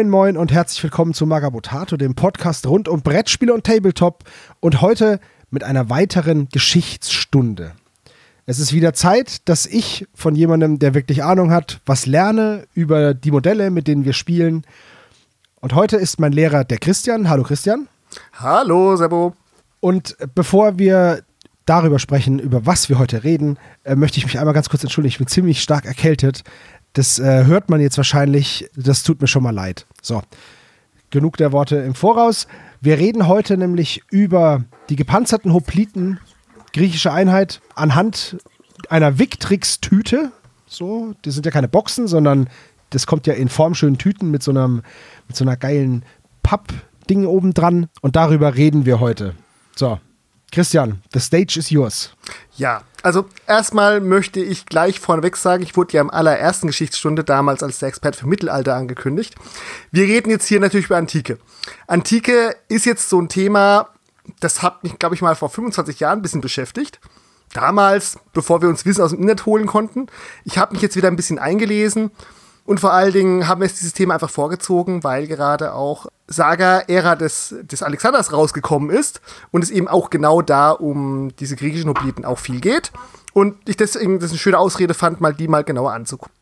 Moin, moin und herzlich willkommen zu Magabotato, dem Podcast rund um Brettspiele und Tabletop und heute mit einer weiteren Geschichtsstunde. Es ist wieder Zeit, dass ich von jemandem, der wirklich Ahnung hat, was lerne über die Modelle, mit denen wir spielen. Und heute ist mein Lehrer der Christian. Hallo Christian. Hallo Sebo. Und bevor wir darüber sprechen, über was wir heute reden, äh, möchte ich mich einmal ganz kurz entschuldigen. Ich bin ziemlich stark erkältet. Das äh, hört man jetzt wahrscheinlich. Das tut mir schon mal leid. So, genug der Worte im Voraus. Wir reden heute nämlich über die gepanzerten Hopliten, griechische Einheit, anhand einer Victrix-Tüte. So, das sind ja keine Boxen, sondern das kommt ja in formschönen Tüten mit so, einem, mit so einer geilen Papp-Ding oben dran. Und darüber reden wir heute. So, Christian, the stage is yours. Ja, also erstmal möchte ich gleich vorneweg sagen, ich wurde ja im allerersten Geschichtsstunde damals als der Experte für Mittelalter angekündigt. Wir reden jetzt hier natürlich über Antike. Antike ist jetzt so ein Thema, das hat mich, glaube ich, mal vor 25 Jahren ein bisschen beschäftigt. Damals, bevor wir uns Wissen aus dem Internet holen konnten. Ich habe mich jetzt wieder ein bisschen eingelesen und vor allen Dingen haben wir jetzt dieses Thema einfach vorgezogen, weil gerade auch Saga-Ära des, des Alexanders rausgekommen ist und es eben auch genau da um diese griechischen Hopliten auch viel geht. Und ich deswegen das eine schöne Ausrede fand, mal die mal genauer anzugucken.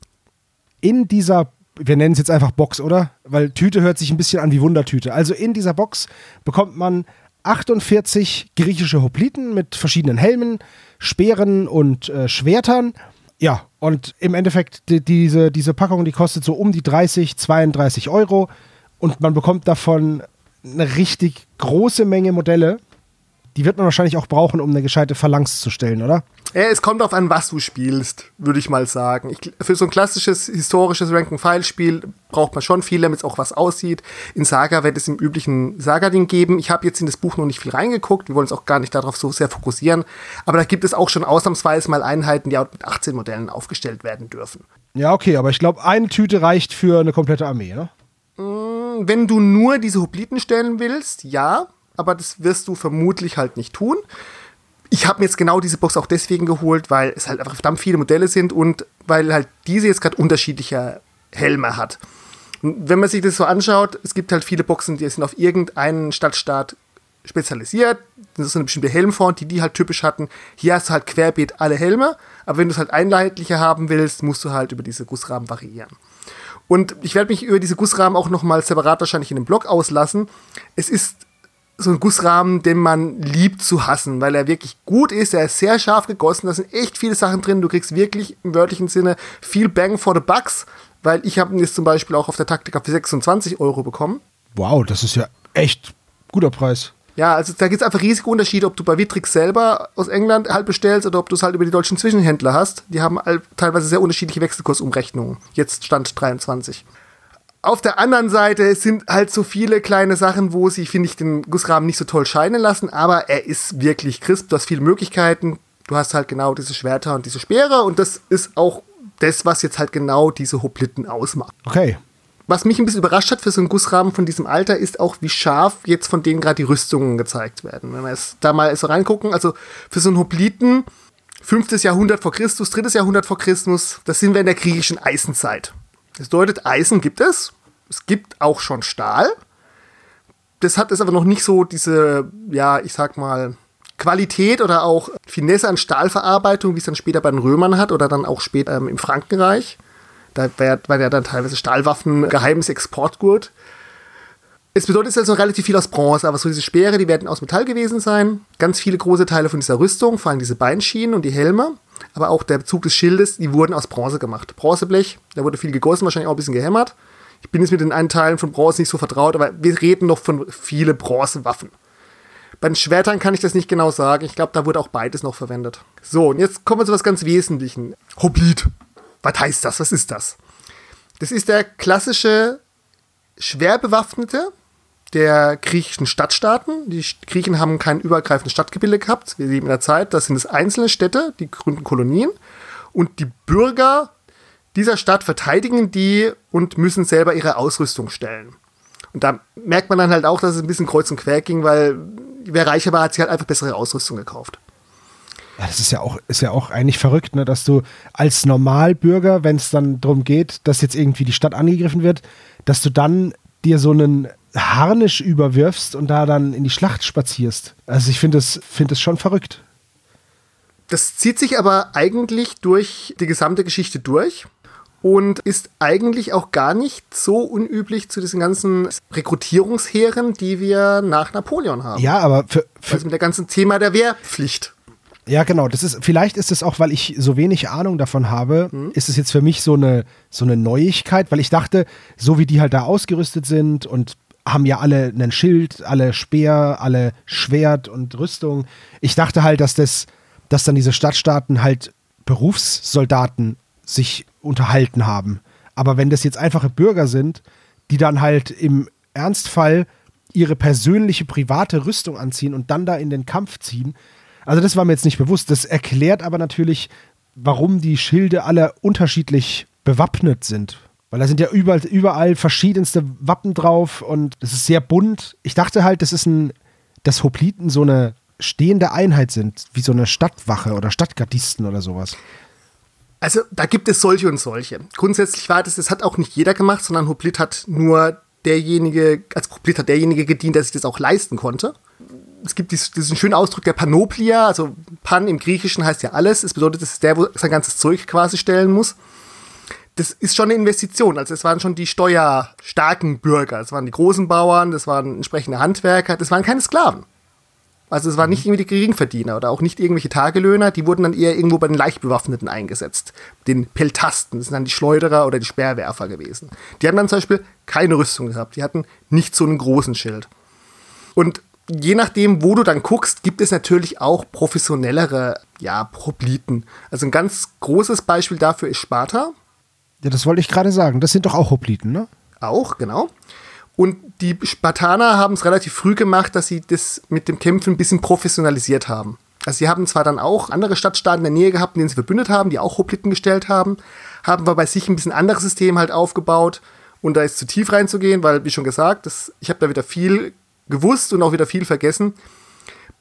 In dieser, wir nennen es jetzt einfach Box, oder? Weil Tüte hört sich ein bisschen an wie Wundertüte. Also in dieser Box bekommt man 48 griechische Hopliten mit verschiedenen Helmen, Speeren und äh, Schwertern ja, und im Endeffekt, die, diese, diese Packung, die kostet so um die 30, 32 Euro und man bekommt davon eine richtig große Menge Modelle. Die wird man wahrscheinlich auch brauchen, um eine gescheite Phalanx zu stellen, oder? Ja, es kommt darauf an, was du spielst, würde ich mal sagen. Ich, für so ein klassisches historisches Rank-and-File-Spiel braucht man schon viel, damit es auch was aussieht. In Saga wird es im üblichen Saga-Ding geben. Ich habe jetzt in das Buch noch nicht viel reingeguckt. Wir wollen uns auch gar nicht darauf so sehr fokussieren. Aber da gibt es auch schon ausnahmsweise mal Einheiten, die auch mit 18 Modellen aufgestellt werden dürfen. Ja, okay, aber ich glaube, eine Tüte reicht für eine komplette Armee, ne? Mm, wenn du nur diese Hopliten stellen willst, ja. Aber das wirst du vermutlich halt nicht tun ich habe mir jetzt genau diese Box auch deswegen geholt, weil es halt einfach verdammt viele Modelle sind und weil halt diese jetzt gerade unterschiedliche Helme hat. Wenn man sich das so anschaut, es gibt halt viele Boxen, die sind auf irgendeinen Stadtstaat spezialisiert. Das ist eine bestimmte Helmform, die die halt typisch hatten. Hier hast du halt querbeet alle Helme, aber wenn du es halt einheitlicher haben willst, musst du halt über diese Gussrahmen variieren. Und ich werde mich über diese Gussrahmen auch nochmal separat wahrscheinlich in dem Blog auslassen. Es ist so ein Gussrahmen, den man liebt zu hassen, weil er wirklich gut ist, er ist sehr scharf gegossen, da sind echt viele Sachen drin, du kriegst wirklich im wörtlichen Sinne viel Bang for the Bucks, weil ich habe ihn jetzt zum Beispiel auch auf der Taktika für 26 Euro bekommen. Wow, das ist ja echt guter Preis. Ja, also da gibt es einfach riesige Unterschiede, ob du bei Vitrix selber aus England halt bestellst oder ob du es halt über die deutschen Zwischenhändler hast. Die haben teilweise sehr unterschiedliche Wechselkursumrechnungen. Jetzt Stand 23. Auf der anderen Seite sind halt so viele kleine Sachen, wo sie, finde ich, den Gussrahmen nicht so toll scheinen lassen, aber er ist wirklich crisp. Du hast viele Möglichkeiten. Du hast halt genau diese Schwerter und diese Speere und das ist auch das, was jetzt halt genau diese Hopliten ausmacht. Okay. Was mich ein bisschen überrascht hat für so einen Gussrahmen von diesem Alter, ist auch, wie scharf jetzt von denen gerade die Rüstungen gezeigt werden. Wenn wir jetzt da mal so reingucken, also für so einen Hopliten, 5. Jahrhundert vor Christus, 3. Jahrhundert vor Christus, das sind wir in der griechischen Eisenzeit. Das bedeutet, Eisen gibt es. Es gibt auch schon Stahl. Das hat es aber noch nicht so diese, ja, ich sag mal, Qualität oder auch Finesse an Stahlverarbeitung, wie es dann später bei den Römern hat oder dann auch später ähm, im Frankenreich. Da war ja dann teilweise Stahlwaffen geheimes Exportgut. Es bedeutet also relativ viel aus Bronze, aber so diese Speere, die werden aus Metall gewesen sein. Ganz viele große Teile von dieser Rüstung, vor allem diese Beinschienen und die Helme aber auch der Bezug des Schildes, die wurden aus Bronze gemacht. Bronzeblech, da wurde viel gegossen, wahrscheinlich auch ein bisschen gehämmert. Ich bin jetzt mit den einen Teilen von Bronze nicht so vertraut, aber wir reden noch von viele Bronzewaffen. Bei den Schwertern kann ich das nicht genau sagen. Ich glaube, da wurde auch beides noch verwendet. So, und jetzt kommen wir zu was ganz Wesentlichen. Hoblit. Was heißt das? Was ist das? Das ist der klassische schwer bewaffnete der griechischen Stadtstaaten. Die Griechen haben kein übergreifendes Stadtgebilde gehabt. Wir leben in der Zeit, das sind es einzelne Städte, die gründen Kolonien. Und die Bürger dieser Stadt verteidigen die und müssen selber ihre Ausrüstung stellen. Und da merkt man dann halt auch, dass es ein bisschen kreuz und quer ging, weil wer reicher war, hat sich halt einfach bessere Ausrüstung gekauft. Ja, das ist ja auch, ist ja auch eigentlich verrückt, ne, dass du als Normalbürger, wenn es dann darum geht, dass jetzt irgendwie die Stadt angegriffen wird, dass du dann dir so einen Harnisch überwirfst und da dann in die Schlacht spazierst. Also ich finde das, find das schon verrückt. Das zieht sich aber eigentlich durch die gesamte Geschichte durch und ist eigentlich auch gar nicht so unüblich zu diesen ganzen Rekrutierungsheeren, die wir nach Napoleon haben. Ja, aber für, für also mit dem ganzen Thema der Wehrpflicht. Ja, genau. Das ist, vielleicht ist es auch, weil ich so wenig Ahnung davon habe, mhm. ist es jetzt für mich so eine, so eine Neuigkeit, weil ich dachte, so wie die halt da ausgerüstet sind und haben ja alle einen Schild, alle Speer, alle Schwert und Rüstung. Ich dachte halt, dass das, dass dann diese Stadtstaaten halt Berufssoldaten sich unterhalten haben. Aber wenn das jetzt einfache Bürger sind, die dann halt im Ernstfall ihre persönliche private Rüstung anziehen und dann da in den Kampf ziehen, also das war mir jetzt nicht bewusst. Das erklärt aber natürlich, warum die Schilde alle unterschiedlich bewappnet sind. Weil da sind ja überall, überall verschiedenste Wappen drauf und es ist sehr bunt. Ich dachte halt, das ist ein, dass Hopliten so eine stehende Einheit sind, wie so eine Stadtwache oder Stadtgardisten oder sowas. Also da gibt es solche und solche. Grundsätzlich war das, das hat auch nicht jeder gemacht, sondern Hoplit hat nur derjenige, als Hoplit hat derjenige gedient, der sich das auch leisten konnte. Es gibt diesen schönen Ausdruck der Panoplia, also Pan im Griechischen heißt ja alles. Es bedeutet, das ist der, wo sein ganzes Zeug quasi stellen muss das ist schon eine Investition. Also es waren schon die steuerstarken Bürger. Es waren die großen Bauern, das waren entsprechende Handwerker, das waren keine Sklaven. Also es waren nicht irgendwie die Geringverdiener oder auch nicht irgendwelche Tagelöhner, die wurden dann eher irgendwo bei den Leichtbewaffneten eingesetzt. Den Peltasten, das sind dann die Schleuderer oder die Speerwerfer gewesen. Die haben dann zum Beispiel keine Rüstung gehabt, die hatten nicht so einen großen Schild. Und je nachdem, wo du dann guckst, gibt es natürlich auch professionellere, ja, Probliten. Also ein ganz großes Beispiel dafür ist Sparta. Ja, das wollte ich gerade sagen. Das sind doch auch Hopliten, ne? Auch, genau. Und die Spartaner haben es relativ früh gemacht, dass sie das mit dem Kämpfen ein bisschen professionalisiert haben. Also sie haben zwar dann auch andere Stadtstaaten in der Nähe gehabt, in denen sie verbündet haben, die auch Hopliten gestellt haben, haben aber bei sich ein bisschen anderes System halt aufgebaut. Und da ist zu tief reinzugehen, weil, wie schon gesagt, das, ich habe da wieder viel gewusst und auch wieder viel vergessen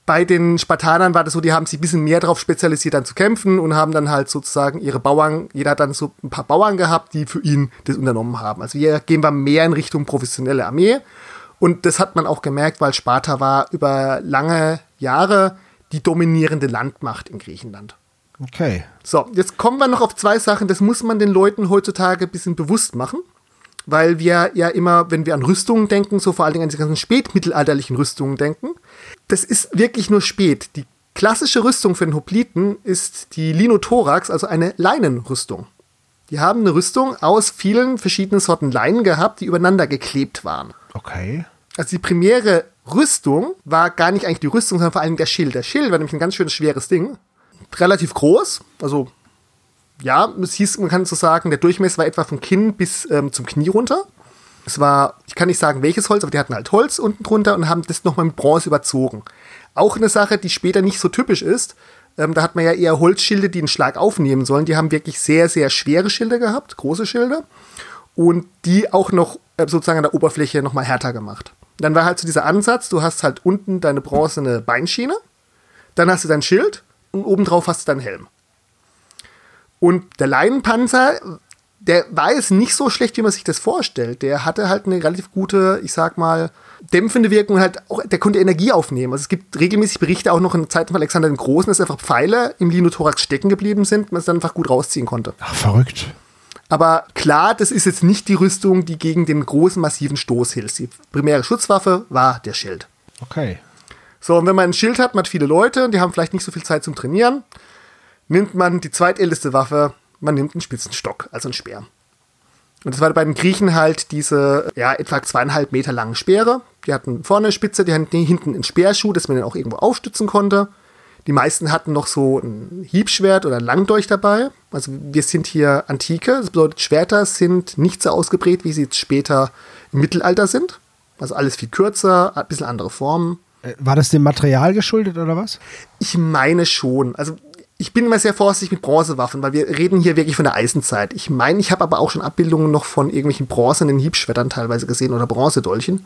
bei den Spartanern war das so, die haben sich ein bisschen mehr darauf spezialisiert, dann zu kämpfen und haben dann halt sozusagen ihre Bauern, jeder hat dann so ein paar Bauern gehabt, die für ihn das unternommen haben. Also hier gehen wir mehr in Richtung professionelle Armee. Und das hat man auch gemerkt, weil Sparta war über lange Jahre die dominierende Landmacht in Griechenland. Okay. So, jetzt kommen wir noch auf zwei Sachen, das muss man den Leuten heutzutage ein bisschen bewusst machen weil wir ja immer, wenn wir an Rüstungen denken, so vor allen Dingen an die ganzen spätmittelalterlichen Rüstungen denken. Das ist wirklich nur spät. Die klassische Rüstung für den Hopliten ist die Linothorax, also eine Leinenrüstung. Die haben eine Rüstung aus vielen verschiedenen Sorten Leinen gehabt, die übereinander geklebt waren. Okay. Also die primäre Rüstung war gar nicht eigentlich die Rüstung, sondern vor allem der Schild. Der Schild war nämlich ein ganz schönes schweres Ding. Relativ groß, also ja, es hieß, man kann so sagen, der Durchmesser war etwa vom Kinn bis ähm, zum Knie runter. Es war, ich kann nicht sagen welches Holz, aber die hatten halt Holz unten drunter und haben das nochmal mit Bronze überzogen. Auch eine Sache, die später nicht so typisch ist. Ähm, da hat man ja eher Holzschilde, die einen Schlag aufnehmen sollen. Die haben wirklich sehr, sehr schwere Schilde gehabt, große Schilde. Und die auch noch äh, sozusagen an der Oberfläche nochmal härter gemacht. Dann war halt so dieser Ansatz, du hast halt unten deine bronzene Beinschiene, dann hast du dein Schild und obendrauf hast du deinen Helm. Und der Leinenpanzer, der war jetzt nicht so schlecht, wie man sich das vorstellt. Der hatte halt eine relativ gute, ich sag mal, dämpfende Wirkung halt auch, der konnte Energie aufnehmen. Also es gibt regelmäßig Berichte auch noch in Zeiten von Alexander dem Großen, dass einfach Pfeile im Linothorax stecken geblieben sind, man es dann einfach gut rausziehen konnte. Ach, verrückt. Aber klar, das ist jetzt nicht die Rüstung, die gegen den großen, massiven Stoß hilft. Die primäre Schutzwaffe war der Schild. Okay. So, und wenn man ein Schild hat, man hat viele Leute, die haben vielleicht nicht so viel Zeit zum Trainieren, nimmt man die zweitälteste Waffe, man nimmt einen spitzen Stock, also einen Speer. Und das war bei den Griechen halt diese, ja, etwa zweieinhalb Meter langen Speere. Die hatten vorne eine Spitze, die hatten hinten einen Speerschuh, dass man den auch irgendwo aufstützen konnte. Die meisten hatten noch so ein Hiebschwert oder ein Langdolch dabei. Also wir sind hier Antike. Das bedeutet, Schwerter sind nicht so ausgeprägt, wie sie jetzt später im Mittelalter sind. Also alles viel kürzer, ein bisschen andere Formen. Äh, war das dem Material geschuldet oder was? Ich meine schon. Also ich bin immer sehr vorsichtig mit Bronzewaffen, weil wir reden hier wirklich von der Eisenzeit. Ich meine, ich habe aber auch schon Abbildungen noch von irgendwelchen bronzenen Hiebschwertern teilweise gesehen oder Bronzedolchen.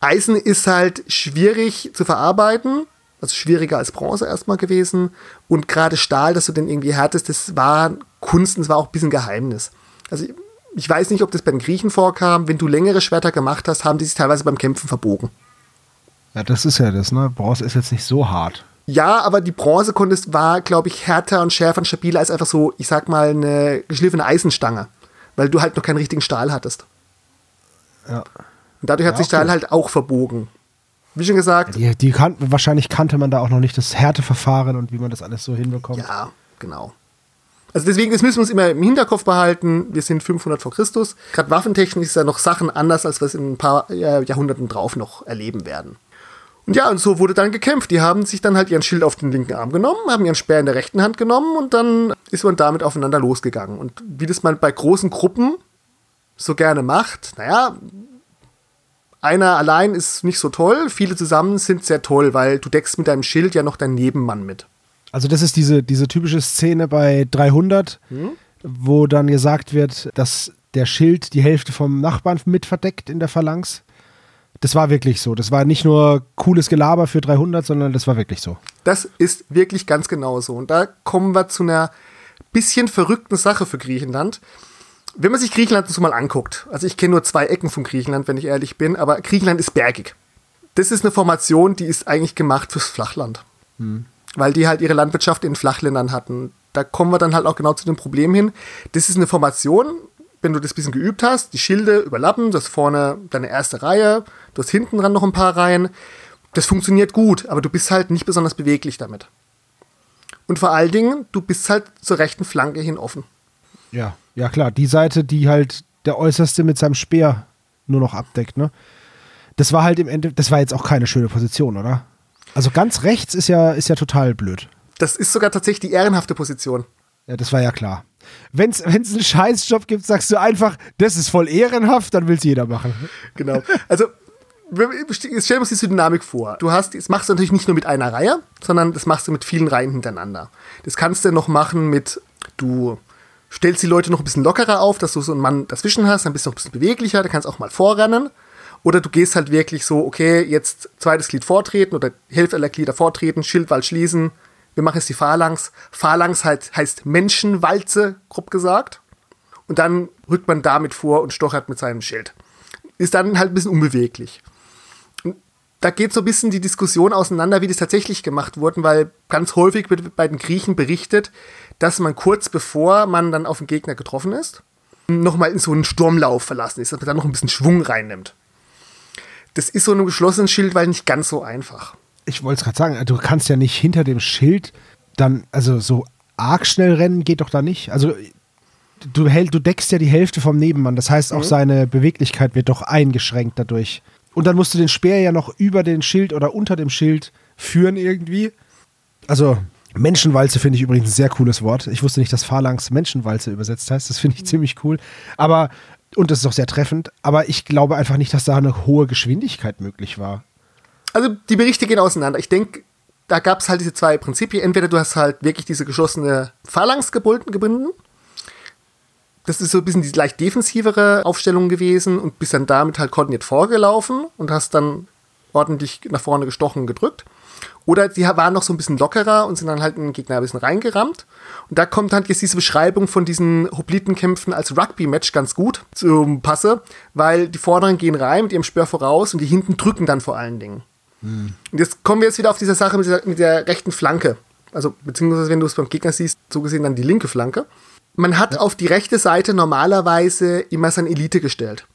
Eisen ist halt schwierig zu verarbeiten also schwieriger als Bronze erstmal gewesen. Und gerade Stahl, dass du den irgendwie härtest, das war Kunst und es war auch ein bisschen Geheimnis. Also ich weiß nicht, ob das bei den Griechen vorkam. Wenn du längere Schwerter gemacht hast, haben die sich teilweise beim Kämpfen verbogen. Ja, das ist ja das, ne? Bronze ist jetzt nicht so hart. Ja, aber die Bronze konntest, war, glaube ich, härter und schärfer und stabiler als einfach so, ich sag mal, eine geschliffene Eisenstange. Weil du halt noch keinen richtigen Stahl hattest. Ja. Und dadurch hat Ja, sich Stahl halt auch verbogen. Wie schon gesagt, Die, die kannten, wahrscheinlich kannte man da auch noch nicht das Härteverfahren und wie man das alles so hinbekommt. Ja, genau. Also deswegen, das müssen wir uns immer im Hinterkopf behalten. Wir sind 500 vor Christus. Gerade waffentechnisch ist ja noch Sachen anders, als wir es in ein paar äh, Jahrhunderten drauf noch erleben werden. Und ja, und so wurde dann gekämpft. Die haben sich dann halt ihren Schild auf den linken Arm genommen, haben ihren Speer in der rechten Hand genommen und dann ist man damit aufeinander losgegangen. Und wie das man bei großen Gruppen so gerne macht, naja, einer allein ist nicht so toll, viele zusammen sind sehr toll, weil du deckst mit deinem Schild ja noch deinen Nebenmann mit. Also das ist diese, diese typische Szene bei 300, wo dann gesagt wird, dass der Schild die Hälfte vom Nachbarn mit verdeckt in der Phalanx. Das war wirklich so. Das war nicht nur cooles Gelaber für 300, sondern das war wirklich so. Das ist wirklich ganz genau so. Und da kommen wir zu einer bisschen verrückten Sache für Griechenland. Wenn man sich Griechenland so mal anguckt, also ich kenne nur zwei Ecken von Griechenland, wenn ich ehrlich bin, aber Griechenland ist bergig. Das ist eine Formation, die ist eigentlich gemacht fürs Flachland. Weil die halt ihre Landwirtschaft in Flachländern hatten. Da kommen wir dann halt auch genau zu dem Problem hin. Das ist eine Formation, wenn du das ein bisschen geübt hast, die Schilde überlappen, du hast vorne deine erste Reihe, du hast hinten dran noch ein paar Reihen. Das funktioniert gut, aber du bist halt nicht besonders beweglich damit. Und vor allen Dingen, du bist halt zur rechten Flanke hin offen. Ja, ja klar. Die Seite, die halt der Äußerste mit seinem Speer nur noch abdeckt, ne? Das war halt im Ende, das war jetzt auch keine schöne Position, oder? Also ganz rechts ist ja, ist ja total blöd. Das ist sogar tatsächlich die ehrenhafte Position. Ja, das war ja klar. Wenn es einen Scheißjob gibt, sagst du einfach, das ist voll ehrenhaft, dann will es jeder machen. Genau. Also, jetzt stellen wir uns diese Dynamik vor. Du hast, das machst du natürlich nicht nur mit einer Reihe, sondern das machst du mit vielen Reihen hintereinander. Das kannst du noch machen mit, du stellst die Leute noch ein bisschen lockerer auf, dass du so einen Mann dazwischen hast, dann bist du noch ein bisschen beweglicher, da kannst auch mal vorrennen. Oder du gehst halt wirklich so, okay, jetzt zweites Glied vortreten oder Hälfte aller Glieder vortreten, Schildwall schließen. Wir machen jetzt die Phalanx. Phalanx halt, heißt Menschenwalze, grob gesagt. Und dann rückt man damit vor und stochert mit seinem Schild. Ist dann halt ein bisschen unbeweglich. Da geht so ein bisschen die Diskussion auseinander, wie das tatsächlich gemacht wurde, weil ganz häufig wird bei den Griechen berichtet, dass man kurz bevor man dann auf den Gegner getroffen ist, nochmal in so einen Sturmlauf verlassen ist, dass man dann noch ein bisschen Schwung reinnimmt. Das ist so ein geschlossenes Schild, weil nicht ganz so einfach. Ich wollte es gerade sagen, du kannst ja nicht hinter dem Schild dann, also so arg schnell rennen geht doch da nicht. Also du, hält, du deckst ja die Hälfte vom Nebenmann, das heißt auch seine Beweglichkeit wird doch eingeschränkt dadurch. Und dann musst du den Speer ja noch über den Schild oder unter dem Schild führen irgendwie. Also Menschenwalze finde ich übrigens ein sehr cooles Wort. Ich wusste nicht, dass Phalanx Menschenwalze übersetzt heißt. Das finde ich ziemlich cool. Aber, und das ist auch sehr treffend, aber ich glaube einfach nicht, dass da eine hohe Geschwindigkeit möglich war. Also die Berichte gehen auseinander. Ich denke, da gab es halt diese zwei Prinzipien. Entweder du hast halt wirklich diese geschlossene Phalanx gebunden. Das ist so ein bisschen die leicht defensivere Aufstellung gewesen und bist dann damit halt koordiniert vorgelaufen und hast dann ordentlich nach vorne gestochen gedrückt. Oder die waren noch so ein bisschen lockerer und sind dann halt in den Gegner ein bisschen reingerammt. Und da kommt halt jetzt diese Beschreibung von diesen Hoplitenkämpfen als Rugby-Match ganz gut zum Passe, weil die Vorderen gehen rein mit ihrem Speer voraus und die hinten drücken dann vor allen Dingen. Und jetzt kommen wir jetzt wieder auf diese Sache mit der, mit der rechten Flanke. Also, beziehungsweise, wenn du es beim Gegner siehst, so gesehen dann die linke Flanke. Man hat auf die rechte Seite normalerweise immer seine Elite gestellt.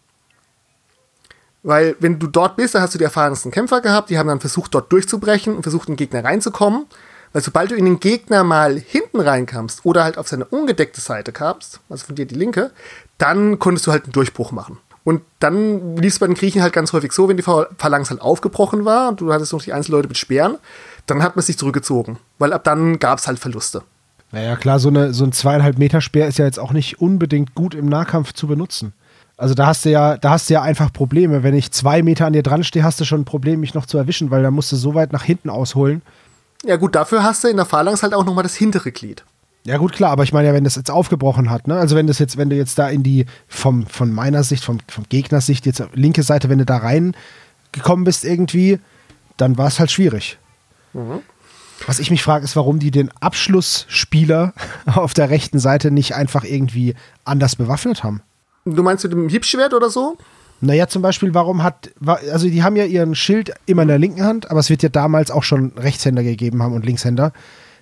Weil, wenn du dort bist, dann hast du die erfahrensten Kämpfer gehabt, die haben dann versucht, dort durchzubrechen und versucht, in den Gegner reinzukommen. Weil sobald du in den Gegner mal hinten reinkamst oder halt auf seine ungedeckte Seite kamst, also von dir die linke, dann konntest du halt einen Durchbruch machen. Und dann lief es bei den Griechen halt ganz häufig so, wenn die Phalanx halt aufgebrochen war und du hattest noch die Einzelleute mit Speeren, dann hat man sich zurückgezogen. Weil ab dann gab es halt Verluste. Naja, klar, so, eine, so ein zweieinhalb Meter Speer ist ja jetzt auch nicht unbedingt gut im Nahkampf zu benutzen. Also da hast du ja, da hast du ja einfach Probleme. Wenn ich zwei Meter an dir dran stehe, hast du schon ein Problem, mich noch zu erwischen, weil da musst du so weit nach hinten ausholen. Ja gut, dafür hast du in der Phalanx halt auch nochmal das hintere Glied. Ja gut, klar, aber ich meine ja, wenn das jetzt aufgebrochen hat, ne? Also wenn das jetzt, wenn du jetzt da in die, vom, von meiner Sicht, vom, vom Gegners Sicht, jetzt linke Seite, wenn du da rein gekommen bist irgendwie, dann war es halt schwierig. Mhm. Was ich mich frage, ist, warum die den Abschlussspieler auf der rechten Seite nicht einfach irgendwie anders bewaffnet haben. Du meinst mit dem Hiebschwert oder so? Naja, zum Beispiel, warum hat, also die haben ja ihren Schild immer in der linken Hand, aber es wird ja damals auch schon Rechtshänder gegeben haben und Linkshänder,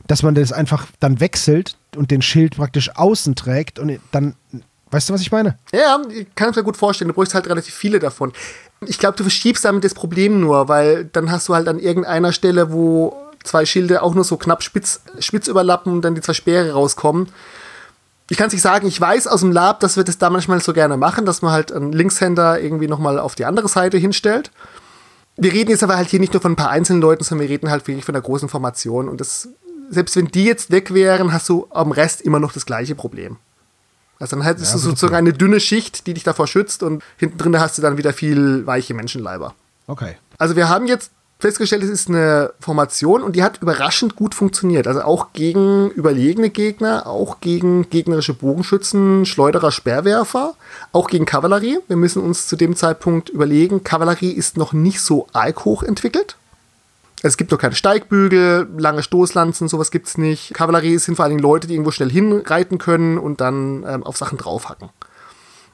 dass man das einfach dann wechselt und den Schild praktisch außen trägt und dann, weißt du, was ich meine? Ja, ich kann es mir gut vorstellen, du bräuchst halt relativ viele davon. Ich glaube, du verschiebst damit das Problem nur, weil dann hast du halt an irgendeiner Stelle, wo zwei Schilde auch nur so knapp spitz, spitz überlappen und dann die zwei Speere rauskommen ich kann es nicht sagen, ich weiß aus dem Lab, dass wir das da manchmal so gerne machen, dass man halt einen Linkshänder irgendwie nochmal auf die andere Seite hinstellt. Wir reden jetzt aber halt hier nicht nur von ein paar einzelnen Leuten, sondern wir reden halt wirklich von einer großen Formation. Und das, selbst wenn die jetzt weg wären, hast du am Rest immer noch das gleiche Problem. Also dann hättest ja, du sozusagen eine dünne Schicht, die dich davor schützt und hinten drin hast du dann wieder viel weiche Menschenleiber. Okay. Also wir haben jetzt festgestellt, es ist eine Formation und die hat überraschend gut funktioniert. Also auch gegen überlegene Gegner, auch gegen gegnerische Bogenschützen, Schleuderer, Speerwerfer, auch gegen Kavallerie. Wir müssen uns zu dem Zeitpunkt überlegen, Kavallerie ist noch nicht so arg hoch entwickelt. Es gibt noch keine Steigbügel, lange Stoßlanzen, sowas gibt es nicht. Kavallerie sind vor allen Dingen Leute, die irgendwo schnell hinreiten können und dann ähm, auf Sachen draufhacken.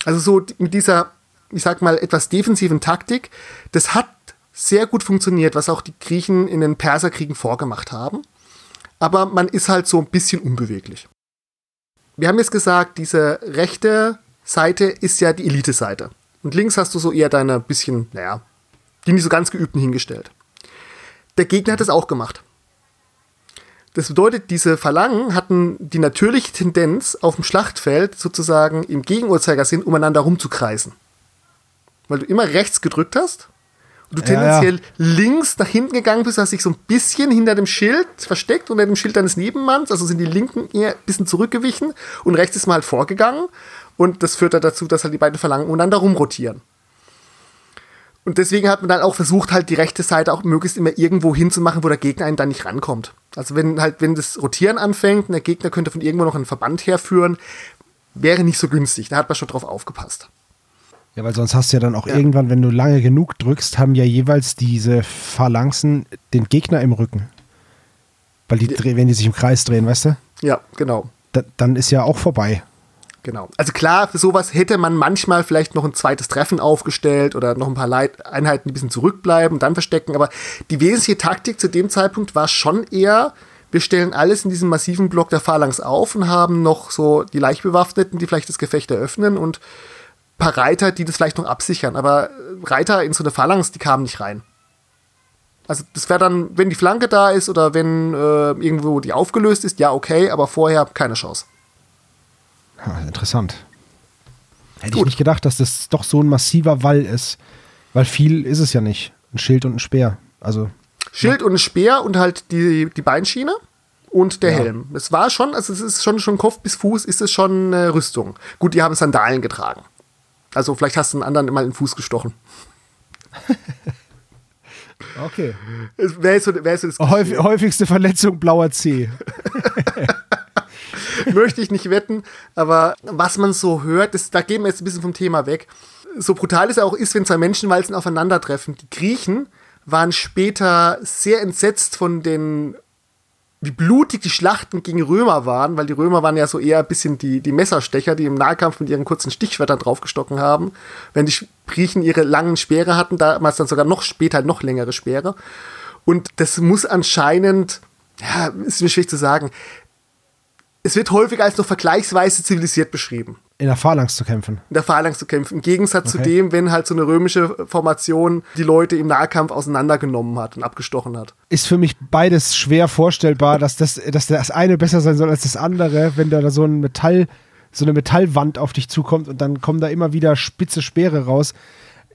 Also so mit dieser, ich sag mal, etwas defensiven Taktik, das hat sehr gut funktioniert, was auch die Griechen in den Perserkriegen vorgemacht haben. Aber man ist halt so ein bisschen unbeweglich. Wir haben jetzt gesagt, diese rechte Seite ist ja die Elite-Seite. Und links hast du so eher deine bisschen, naja, die nicht so ganz geübten hingestellt. Der Gegner hat es auch gemacht. Das bedeutet, diese Phalangen hatten die natürliche Tendenz, auf dem Schlachtfeld sozusagen im Gegenuhrzeigersinn umeinander rumzukreisen. Weil du immer rechts gedrückt hast du tendenziell ja, ja. links nach hinten gegangen bist, hast dich so ein bisschen hinter dem Schild versteckt, unter dem Schild deines Nebenmanns, also sind die Linken eher ein bisschen zurückgewichen und rechts ist mal halt vorgegangen und das führt dann dazu, dass halt die beiden Verlangen umeinander rumrotieren. Und deswegen hat man dann auch versucht, halt die rechte Seite auch möglichst immer irgendwo hinzumachen, wo der Gegner einen dann nicht rankommt. Also wenn halt, wenn das Rotieren anfängt und der Gegner könnte von irgendwo noch einen Verband herführen, wäre nicht so günstig. Da hat man schon drauf aufgepasst. Ja, weil sonst hast du ja dann auch ja. irgendwann, wenn du lange genug drückst, haben ja jeweils diese Phalanxen den Gegner im Rücken. Weil die, ja. wenn die sich im Kreis drehen, weißt du? Ja, genau. Da, dann ist ja auch vorbei. Genau. Also klar, für sowas hätte man manchmal vielleicht noch ein zweites Treffen aufgestellt oder noch ein paar Leit Einheiten, die ein bisschen zurückbleiben und dann verstecken. Aber die wesentliche Taktik zu dem Zeitpunkt war schon eher, wir stellen alles in diesem massiven Block der Phalanx auf und haben noch so die Leichtbewaffneten, die vielleicht das Gefecht eröffnen und paar Reiter, die das vielleicht noch absichern, aber Reiter in so eine Phalanx, die kamen nicht rein. Also das wäre dann, wenn die Flanke da ist oder wenn äh, irgendwo die aufgelöst ist, ja okay, aber vorher keine Chance. Ja, interessant. Hätte Gut. ich nicht gedacht, dass das doch so ein massiver Wall ist. Weil viel ist es ja nicht. Ein Schild und ein Speer. Also. Schild ja. und ein Speer und halt die, die Beinschiene und der ja. Helm. Es war schon, also es ist schon, schon Kopf bis Fuß, ist es schon eine Rüstung. Gut, die haben Sandalen getragen. Also vielleicht hast du einen anderen immer in den Fuß gestochen. okay. Wer ist so, wer ist so das Häufig, häufigste Verletzung blauer C. Möchte ich nicht wetten, aber was man so hört, das, da gehen wir jetzt ein bisschen vom Thema weg. So brutal es auch ist, wenn zwei Menschenwalzen aufeinandertreffen. Die Griechen waren später sehr entsetzt von den wie blutig die Schlachten gegen Römer waren, weil die Römer waren ja so eher ein bisschen die, die Messerstecher, die im Nahkampf mit ihren kurzen Stichschwertern draufgestochen haben. Wenn die Griechen ihre langen Speere hatten, damals dann sogar noch später noch längere Speere. Und das muss anscheinend, ja, ist mir schwierig zu sagen, es wird häufig als noch vergleichsweise zivilisiert beschrieben in der Phalanx zu kämpfen. In der Phalanx zu kämpfen. Im Gegensatz okay. zu dem, wenn halt so eine römische Formation die Leute im Nahkampf auseinandergenommen hat und abgestochen hat. Ist für mich beides schwer vorstellbar, dass das, dass das eine besser sein soll als das andere, wenn da so ein Metall, so eine Metallwand auf dich zukommt und dann kommen da immer wieder spitze Speere raus.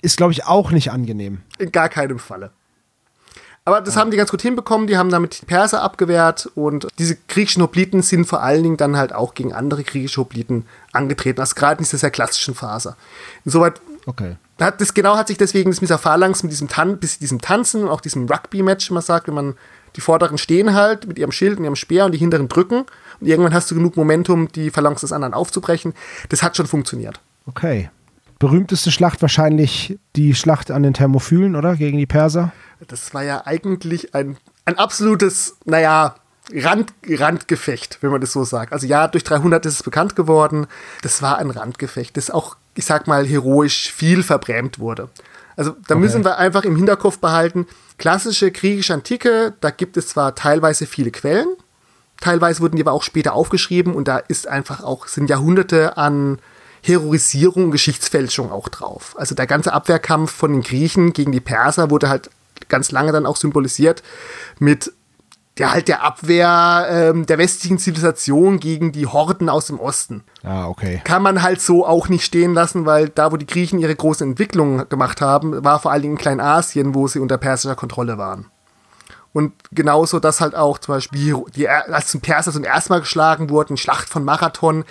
Ist, glaube ich, auch nicht angenehm. In gar keinem Falle. Aber das ja. haben die ganz gut hinbekommen, die haben damit die Perser abgewehrt und diese griechischen Hopliten sind vor allen Dingen dann halt auch gegen andere griechische Hopliten angetreten, also gerade in dieser sehr klassischen Phase. Insoweit okay. hat das genau hat sich deswegen das mit dieser Phalanx, mit diesem, Tan bis diesem Tanzen und auch diesem Rugby-Match, man sagt, wenn man die vorderen stehen halt mit ihrem Schild und ihrem Speer und die hinteren drücken und irgendwann hast du genug Momentum, die Phalanx des anderen aufzubrechen. Das hat schon funktioniert. Okay. Berühmteste Schlacht wahrscheinlich die Schlacht an den Thermophylen, oder? Gegen die Perser? Das war ja eigentlich ein ein absolutes, naja, Rand, Randgefecht, wenn man das so sagt. Also ja, durch 300 ist es bekannt geworden. Das war ein Randgefecht, das auch, ich sag mal, heroisch viel verbrämt wurde. Also da okay. müssen wir einfach im Hinterkopf behalten, klassische griechische Antike, da gibt es zwar teilweise viele Quellen, teilweise wurden die aber auch später aufgeschrieben und da ist einfach auch, sind Jahrhunderte an Heroisierung und Geschichtsfälschung auch drauf. Also der ganze Abwehrkampf von den Griechen gegen die Perser wurde halt ganz lange dann auch symbolisiert mit der halt der Abwehr ähm, der westlichen Zivilisation gegen die Horden aus dem Osten. Ah, okay. Kann man halt so auch nicht stehen lassen, weil da, wo die Griechen ihre großen Entwicklungen gemacht haben, war vor allen Dingen in Kleinasien, wo sie unter persischer Kontrolle waren. Und genauso, dass halt auch zum Beispiel, die, als zum Perser zum ersten Mal geschlagen wurden, Schlacht von Marathon,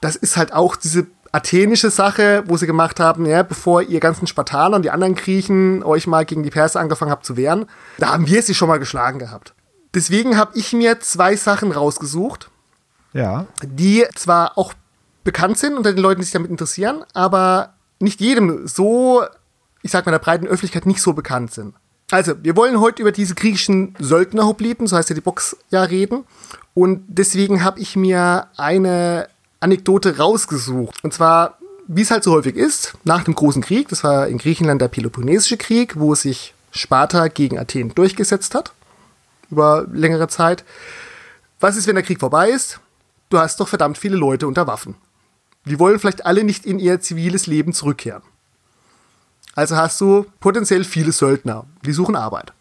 das ist halt auch diese athenische Sache, wo sie gemacht haben, ja, bevor ihr ganzen Spartaner und die anderen Griechen euch mal gegen die Perser angefangen habt zu wehren, da haben wir sie schon mal geschlagen gehabt. Deswegen habe ich mir zwei Sachen rausgesucht. Ja. Die zwar auch bekannt sind unter den Leuten, die sich damit interessieren, aber nicht jedem so, ich sag mal, der breiten Öffentlichkeit nicht so bekannt sind. Also, wir wollen heute über diese griechischen Söldnerhopliten, so heißt ja die Box ja, reden. Und deswegen habe ich mir eine Anekdote rausgesucht. Und zwar, wie es halt so häufig ist, nach dem Großen Krieg, das war in Griechenland der Peloponnesische Krieg, wo sich Sparta gegen Athen durchgesetzt hat über längere Zeit. Was ist, wenn der Krieg vorbei ist? Du hast doch verdammt viele Leute unter Waffen. Die wollen vielleicht alle nicht in ihr ziviles Leben zurückkehren. Also hast du potenziell viele Söldner, die suchen Arbeit.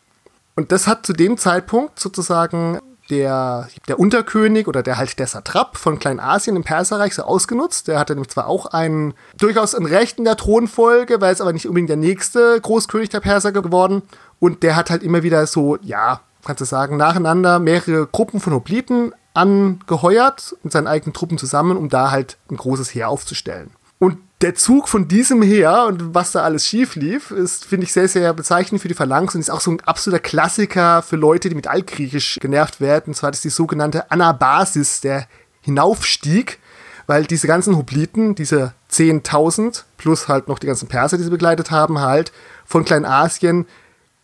Und das hat zu dem Zeitpunkt sozusagen der, der Unterkönig oder der halt der Satrap von Kleinasien im Perserreich so ausgenutzt. Der hatte nämlich zwar auch einen, durchaus ein Recht in der Thronfolge, war jetzt aber nicht unbedingt der nächste Großkönig der Perser geworden. Und der hat halt immer wieder so, ja, kannst du sagen, nacheinander mehrere Gruppen von Hopliten angeheuert mit seinen eigenen Truppen zusammen, um da halt ein großes Heer aufzustellen. Und der Zug von diesem Heer und was da alles schief lief, ist, finde ich, sehr, sehr bezeichnend für die Phalanx und ist auch so ein absoluter Klassiker für Leute, die mit Altgriechisch genervt werden. Und zwar ist die sogenannte Anabasis, der Hinaufstieg, weil diese ganzen Hopliten, diese 10.000 plus halt noch die ganzen Perser, die sie begleitet haben, halt von Kleinasien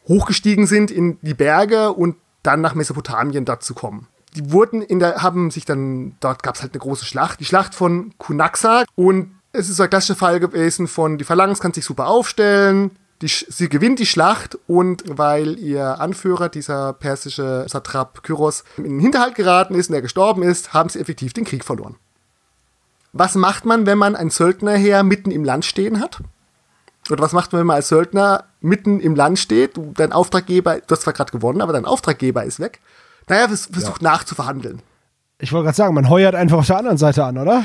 hochgestiegen sind in die Berge und dann nach Mesopotamien dort zu kommen. Die wurden in der, haben sich dann, dort gab es halt eine große Schlacht, die Schlacht von Kunaxa und es ist ein klassischer Fall gewesen von, die Phalanx kann sich super aufstellen, die, sie gewinnt die Schlacht und weil ihr Anführer, dieser persische Satrap Kyros, in den Hinterhalt geraten ist und er gestorben ist, haben sie effektiv den Krieg verloren. Was macht man, wenn man ein Söldnerheer mitten im Land stehen hat? Oder was macht man, wenn man als Söldner mitten im Land steht, dein Auftraggeber, du hast zwar gerade gewonnen, aber dein Auftraggeber ist weg? Naja, versucht ja. nachzuverhandeln. Ich wollte gerade sagen, man heuert einfach auf der anderen Seite an, oder?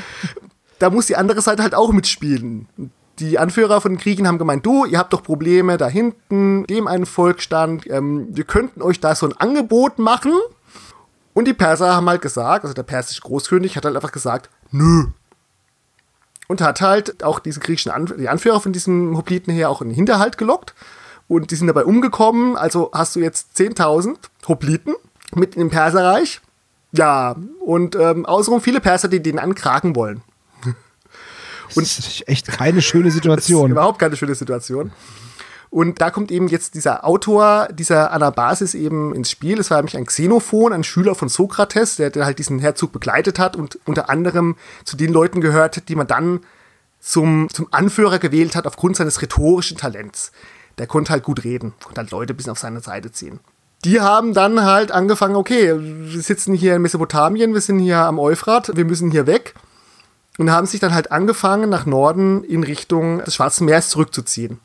Da muss die andere Seite halt auch mitspielen. Die Anführer von den Kriegen haben gemeint, du, ihr habt doch Probleme da hinten, dem einen Volksstand, ähm, wir könnten euch da so ein Angebot machen. Und die Perser haben halt gesagt, also der persische Großkönig hat halt einfach gesagt, nö, und hat halt auch diese griechischen An die Anführer von diesem Hopliten her auch in den Hinterhalt gelockt und die sind dabei umgekommen. Also hast du jetzt 10.000 Hopliten mit im Perserreich. Ja, und ähm, außenrum viele Perser, die den ankraken wollen. Und das ist echt keine schöne Situation. Das ist überhaupt keine schöne Situation. Und da kommt eben jetzt dieser Autor dieser Anabasis eben ins Spiel. Es war nämlich ein Xenophon, ein Schüler von Sokrates, der, der halt diesen Herzog begleitet hat und unter anderem zu den Leuten gehört, die man dann zum, zum Anführer gewählt hat aufgrund seines rhetorischen Talents. Der konnte halt gut reden, konnte halt Leute ein bisschen auf seine Seite ziehen. Die haben dann halt angefangen, okay, wir sitzen hier in Mesopotamien, wir sind hier am Euphrat, wir müssen hier weg. Und haben sich dann halt angefangen, nach Norden in Richtung des Schwarzen Meeres zurückzuziehen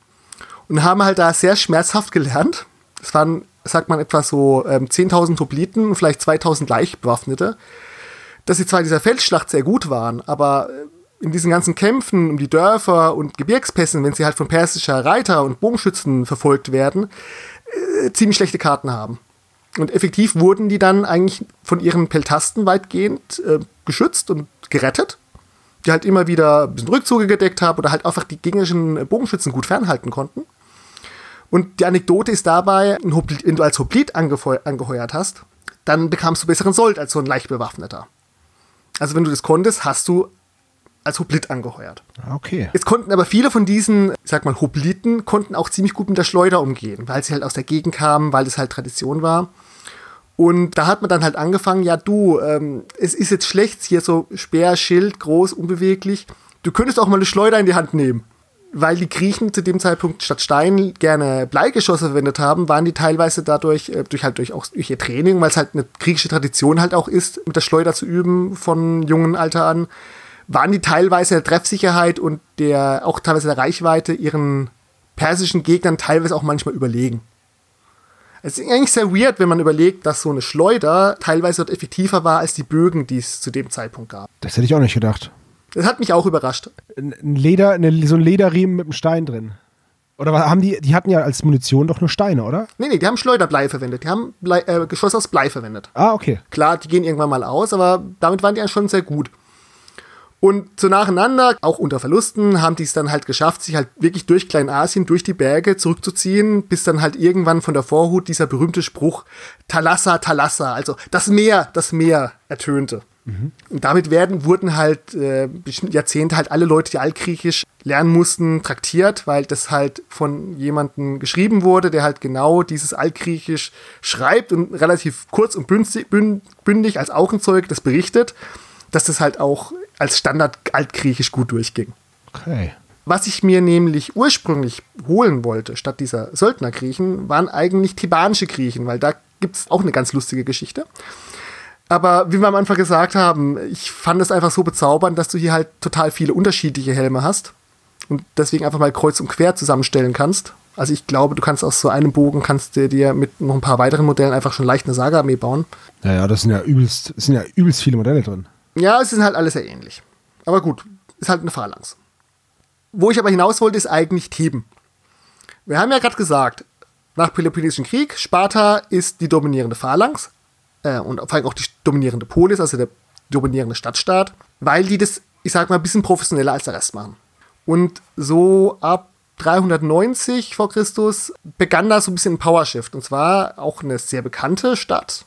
und haben halt da sehr schmerzhaft gelernt. Es waren, sagt man, etwa so ähm, 10.000 Hopliten und vielleicht 2.000 Leichtbewaffnete, dass sie zwar in dieser Feldschlacht sehr gut waren, aber äh, in diesen ganzen Kämpfen um die Dörfer und Gebirgspässen, wenn sie halt von persischer Reiter und Bogenschützen verfolgt werden, äh, ziemlich schlechte Karten haben. Und effektiv wurden die dann eigentlich von ihren Peltasten weitgehend äh, geschützt und gerettet, die halt immer wieder ein bisschen Rückzüge gedeckt haben oder halt einfach die gegnerischen Bogenschützen gut fernhalten konnten. Und die Anekdote ist dabei, wenn du als Hoplit angeheuert hast, dann bekamst du besseren Sold als so ein leicht bewaffneter. Also wenn du das konntest, hast du als Hoplit angeheuert. Ah, okay. Jetzt konnten aber viele von diesen, ich sag mal, Hopliten, konnten auch ziemlich gut mit der Schleuder umgehen, weil sie halt aus der Gegend kamen, weil es halt Tradition war. Und da hat man dann halt angefangen, ja du, ähm, es ist jetzt schlecht, hier so Speer, Schild, groß, unbeweglich. Du könntest auch mal eine Schleuder in die Hand nehmen. Weil die Griechen zu dem Zeitpunkt statt Stein gerne Bleigeschosse verwendet haben, waren die teilweise dadurch, äh, durch halt durch auch durch ihr Training, weil es halt eine griechische Tradition halt auch ist, mit der Schleuder zu üben von jungen Alter an, waren die teilweise der Treffsicherheit und der auch teilweise der Reichweite ihren persischen Gegnern teilweise auch manchmal überlegen. Es ist eigentlich sehr weird, wenn man überlegt, dass so eine Schleuder teilweise dort effektiver war als die Bögen, die es zu dem Zeitpunkt gab. Das hätte ich auch nicht gedacht. Das hat mich auch überrascht. Ein Leder, eine, so ein Lederriemen mit einem Stein drin. Oder haben die, die hatten ja als Munition doch nur Steine, oder? Nee, nee, die haben Schleuderblei verwendet. Die haben Blei, äh, Geschosse aus Blei verwendet. Ah, okay. Klar, die gehen irgendwann mal aus, aber damit waren die ja schon sehr gut. Und so nacheinander, auch unter Verlusten, haben die es dann halt geschafft, sich halt wirklich durch Kleinasien, durch die Berge zurückzuziehen, bis dann halt irgendwann von der Vorhut dieser berühmte Spruch Talassa, Talassa, also das Meer, das Meer ertönte. Mhm. Und damit werden, wurden halt äh, Jahrzehnte halt alle Leute, die Altgriechisch lernen mussten, traktiert, weil das halt von jemandem geschrieben wurde, der halt genau dieses Altgriechisch schreibt und relativ kurz und bündig als Augenzeug das berichtet, dass das halt auch als Standard Altgriechisch gut durchging. Okay. Was ich mir nämlich ursprünglich holen wollte, statt dieser Söldnergriechen, waren eigentlich thebanische Griechen, weil da gibt es auch eine ganz lustige Geschichte. Aber wie wir am Anfang gesagt haben, ich fand es einfach so bezaubernd, dass du hier halt total viele unterschiedliche Helme hast und deswegen einfach mal kreuz und quer zusammenstellen kannst. Also ich glaube, du kannst aus so einem Bogen kannst du dir mit noch ein paar weiteren Modellen einfach schon leicht eine Saga-Armee bauen. Ja, ja, das sind ja übelst, sind ja übelst viele Modelle drin. Ja, es sind halt alles sehr ähnlich. Aber gut, ist halt eine Phalanx. Wo ich aber hinaus wollte, ist eigentlich Theben. Wir haben ja gerade gesagt, nach Peloponnesischen Krieg, Sparta ist die dominierende Phalanx äh, und vor allem auch die dominierende Polis, also der dominierende Stadtstaat, weil die das, ich sag mal, ein bisschen professioneller als der Rest machen. Und so ab 390 vor Christus begann da so ein bisschen ein Powershift. Und zwar auch eine sehr bekannte Stadt,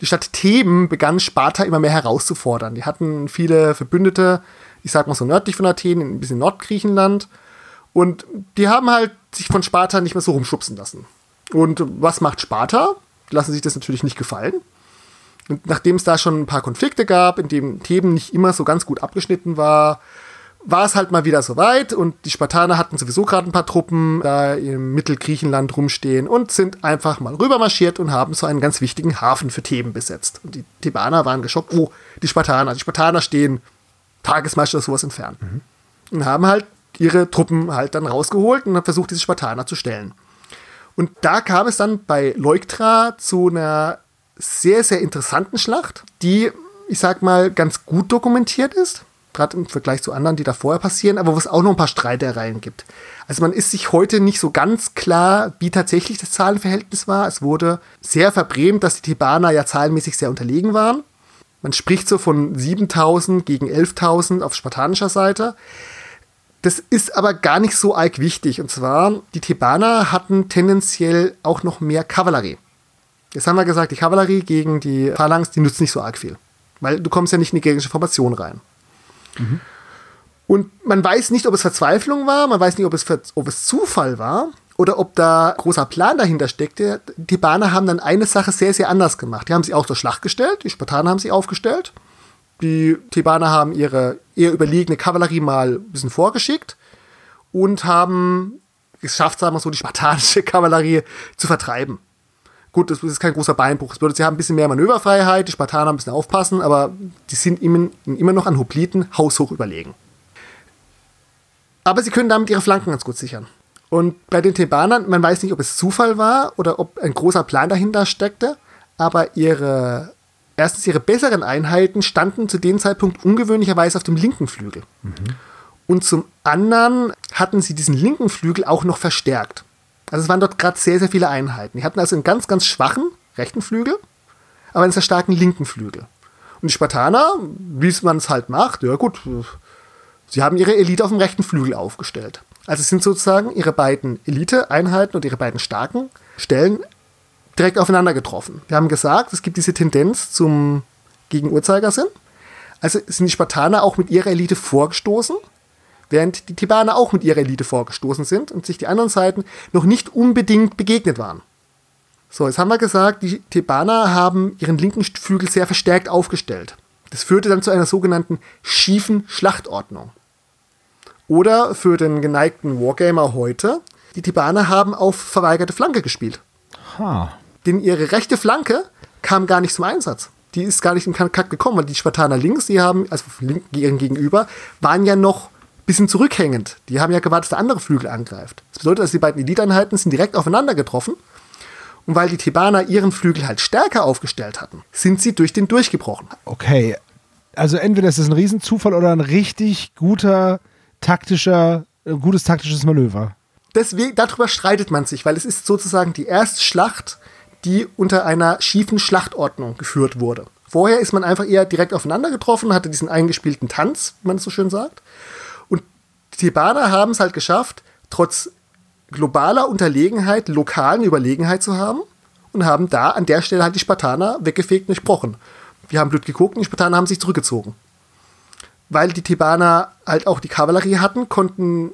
die Stadt Theben begann Sparta immer mehr herauszufordern. Die hatten viele Verbündete, ich sag mal so nördlich von Athen, ein bisschen Nordgriechenland. Und die haben halt sich von Sparta nicht mehr so rumschubsen lassen. Und was macht Sparta? Lassen sich das natürlich nicht gefallen. Und nachdem es da schon ein paar Konflikte gab, in denen Theben nicht immer so ganz gut abgeschnitten war, war es halt mal wieder soweit und die Spartaner hatten sowieso gerade ein paar Truppen da im Mittelgriechenland rumstehen und sind einfach mal rübermarschiert und haben so einen ganz wichtigen Hafen für Theben besetzt. Und die Thebaner waren geschockt, oh, die Spartaner, die Spartaner stehen Tagesmarsch oder sowas entfernt. Mhm. Und haben halt ihre Truppen halt dann rausgeholt und haben versucht, diese Spartaner zu stellen. Und da kam es dann bei Leuktra zu einer sehr, sehr interessanten Schlacht, die, ich sag mal, ganz gut dokumentiert ist gerade im Vergleich zu anderen, die da vorher passieren, aber wo es auch noch ein paar Streitereien gibt. Also man ist sich heute nicht so ganz klar, wie tatsächlich das Zahlenverhältnis war. Es wurde sehr verbrämt, dass die Thebaner ja zahlenmäßig sehr unterlegen waren. Man spricht so von 7000 gegen 11.000 auf spartanischer Seite. Das ist aber gar nicht so arg wichtig. Und zwar, die Thebaner hatten tendenziell auch noch mehr Kavallerie. Jetzt haben wir gesagt, die Kavallerie gegen die Phalanx, die nützt nicht so arg viel. Weil du kommst ja nicht in die gegnerische Formation rein. Mhm. Und man weiß nicht, ob es Verzweiflung war, man weiß nicht, ob es, ob es Zufall war oder ob da großer Plan dahinter steckte. Die Bahner haben dann eine Sache sehr, sehr anders gemacht. Die haben sie auch zur Schlacht gestellt, die Spartaner haben sie aufgestellt. Die Thebaner haben ihre eher überlegene Kavallerie mal ein bisschen vorgeschickt und haben geschafft, sagen wir so, die spartanische Kavallerie zu vertreiben. Gut, das ist kein großer Beinbruch. Das bedeutet, sie haben ein bisschen mehr Manöverfreiheit, die Spartaner ein bisschen aufpassen, aber die sind immer, immer noch an Hopliten haushoch überlegen. Aber sie können damit ihre Flanken ganz gut sichern. Und bei den Thebanern, man weiß nicht, ob es Zufall war oder ob ein großer Plan dahinter steckte, aber ihre, erstens ihre besseren Einheiten standen zu dem Zeitpunkt ungewöhnlicherweise auf dem linken Flügel. Mhm. Und zum anderen hatten sie diesen linken Flügel auch noch verstärkt. Also es waren dort gerade sehr, sehr viele Einheiten. Die hatten also einen ganz, ganz schwachen rechten Flügel, aber einen sehr starken linken Flügel. Und die Spartaner, wie es man es halt macht, ja gut, sie haben ihre Elite auf dem rechten Flügel aufgestellt. Also es sind sozusagen ihre beiden Elite-Einheiten und ihre beiden starken Stellen direkt aufeinander getroffen. Wir haben gesagt, es gibt diese Tendenz zum Gegenuhrzeigersinn. Also sind die Spartaner auch mit ihrer Elite vorgestoßen während die Thebaner auch mit ihrer Elite vorgestoßen sind und sich die anderen Seiten noch nicht unbedingt begegnet waren. So, jetzt haben wir gesagt, die Thebaner haben ihren linken Flügel sehr verstärkt aufgestellt. Das führte dann zu einer sogenannten schiefen Schlachtordnung. Oder für den geneigten Wargamer heute, die Thebaner haben auf verweigerte Flanke gespielt. Ha. Denn ihre rechte Flanke kam gar nicht zum Einsatz. Die ist gar nicht in Kontakt gekommen, weil die Spartaner links, die haben, also ihren Gegenüber, waren ja noch bisschen zurückhängend. Die haben ja gewartet, dass der andere Flügel angreift. Das bedeutet, dass die beiden Eliteeinheiten sind direkt aufeinander getroffen. Und weil die Thebaner ihren Flügel halt stärker aufgestellt hatten, sind sie durch den durchgebrochen. Okay. Also entweder ist es ein Riesenzufall oder ein richtig guter taktischer, ein gutes taktisches Manöver. Deswegen, darüber streitet man sich, weil es ist sozusagen die erste Schlacht, die unter einer schiefen Schlachtordnung geführt wurde. Vorher ist man einfach eher direkt aufeinander getroffen, hatte diesen eingespielten Tanz, wie man es so schön sagt. Die Thebaner haben es halt geschafft, trotz globaler Unterlegenheit, lokalen Überlegenheit zu haben und haben da an der Stelle halt die Spartaner weggefegt und durchbrochen. Wir haben blöd geguckt und die Spartaner haben sich zurückgezogen. Weil die Thebaner halt auch die Kavallerie hatten, konnten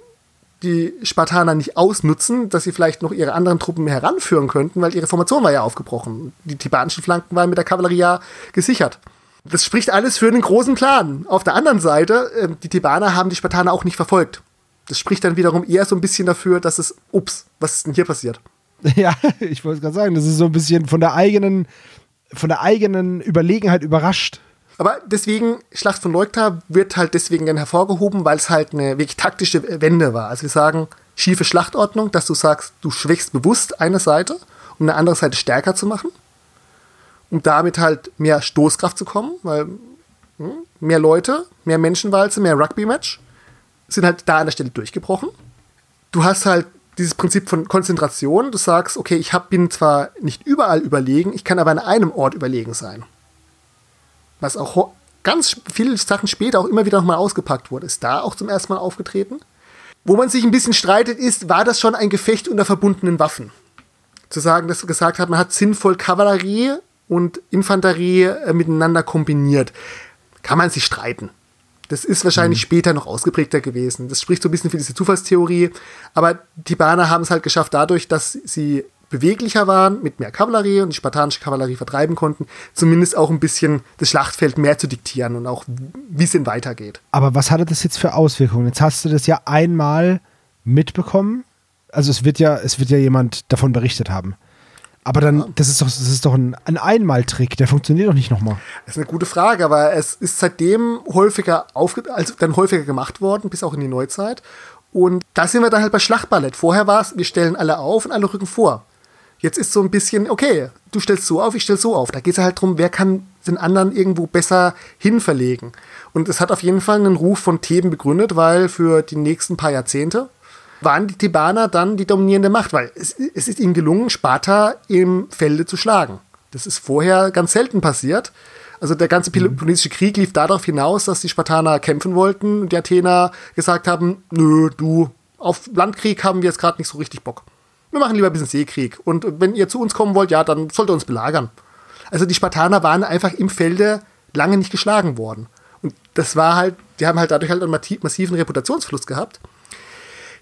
die Spartaner nicht ausnutzen, dass sie vielleicht noch ihre anderen Truppen heranführen könnten, weil ihre Formation war ja aufgebrochen. Die thebanischen Flanken waren mit der Kavallerie ja gesichert. Das spricht alles für einen großen Plan. Auf der anderen Seite, äh, die Thebaner haben die Spartaner auch nicht verfolgt. Das spricht dann wiederum eher so ein bisschen dafür, dass es, ups, was ist denn hier passiert? Ja, ich wollte gerade sagen, das ist so ein bisschen von der eigenen, von der eigenen Überlegenheit überrascht. Aber deswegen, Schlacht von Leukta wird halt deswegen dann hervorgehoben, weil es halt eine wirklich taktische Wende war. Also wir sagen, schiefe Schlachtordnung, dass du sagst, du schwächst bewusst eine Seite, um eine andere Seite stärker zu machen. Um damit halt mehr Stoßkraft zu kommen, weil hm, mehr Leute, mehr Menschenwalze, mehr Rugby-Match sind halt da an der Stelle durchgebrochen. Du hast halt dieses Prinzip von Konzentration. Du sagst, okay, ich hab, bin zwar nicht überall überlegen, ich kann aber an einem Ort überlegen sein was auch ganz viele Sachen später auch immer wieder nochmal ausgepackt wurde, ist da auch zum ersten Mal aufgetreten. Wo man sich ein bisschen streitet, ist, war das schon ein Gefecht unter verbundenen Waffen? Zu sagen, dass du gesagt hast, man hat sinnvoll Kavallerie und Infanterie äh, miteinander kombiniert. Kann man sich streiten. Das ist wahrscheinlich mhm. später noch ausgeprägter gewesen. Das spricht so ein bisschen für diese Zufallstheorie. Aber die Baner haben es halt geschafft dadurch, dass sie beweglicher waren, mit mehr Kavallerie und die spartanische Kavallerie vertreiben konnten, zumindest auch ein bisschen das Schlachtfeld mehr zu diktieren und auch, wie es denn weitergeht. Aber was hatte das jetzt für Auswirkungen? Jetzt hast du das ja einmal mitbekommen. Also es wird ja, es wird ja jemand davon berichtet haben. Aber dann, ja. das ist doch, das ist doch ein, ein Einmaltrick, der funktioniert doch nicht nochmal. Das ist eine gute Frage, aber es ist seitdem häufiger aufge also dann häufiger gemacht worden, bis auch in die Neuzeit. Und da sind wir dann halt bei Schlachtballett. Vorher war es, wir stellen alle auf und alle rücken vor. Jetzt ist so ein bisschen, okay, du stellst so auf, ich stell so auf. Da geht es halt darum, wer kann den anderen irgendwo besser hinverlegen. Und es hat auf jeden Fall einen Ruf von Theben begründet, weil für die nächsten paar Jahrzehnte waren die Thebaner dann die dominierende Macht, weil es, es ist ihnen gelungen, Sparta im Felde zu schlagen. Das ist vorher ganz selten passiert. Also der ganze mhm. Peloponnesische Krieg lief darauf hinaus, dass die Spartaner kämpfen wollten und die Athener gesagt haben, nö, du, auf Landkrieg haben wir jetzt gerade nicht so richtig Bock wir machen lieber ein bisschen Seekrieg. Und wenn ihr zu uns kommen wollt, ja, dann sollt ihr uns belagern. Also die Spartaner waren einfach im Felde lange nicht geschlagen worden. Und das war halt, die haben halt dadurch halt einen massiven Reputationsfluss gehabt.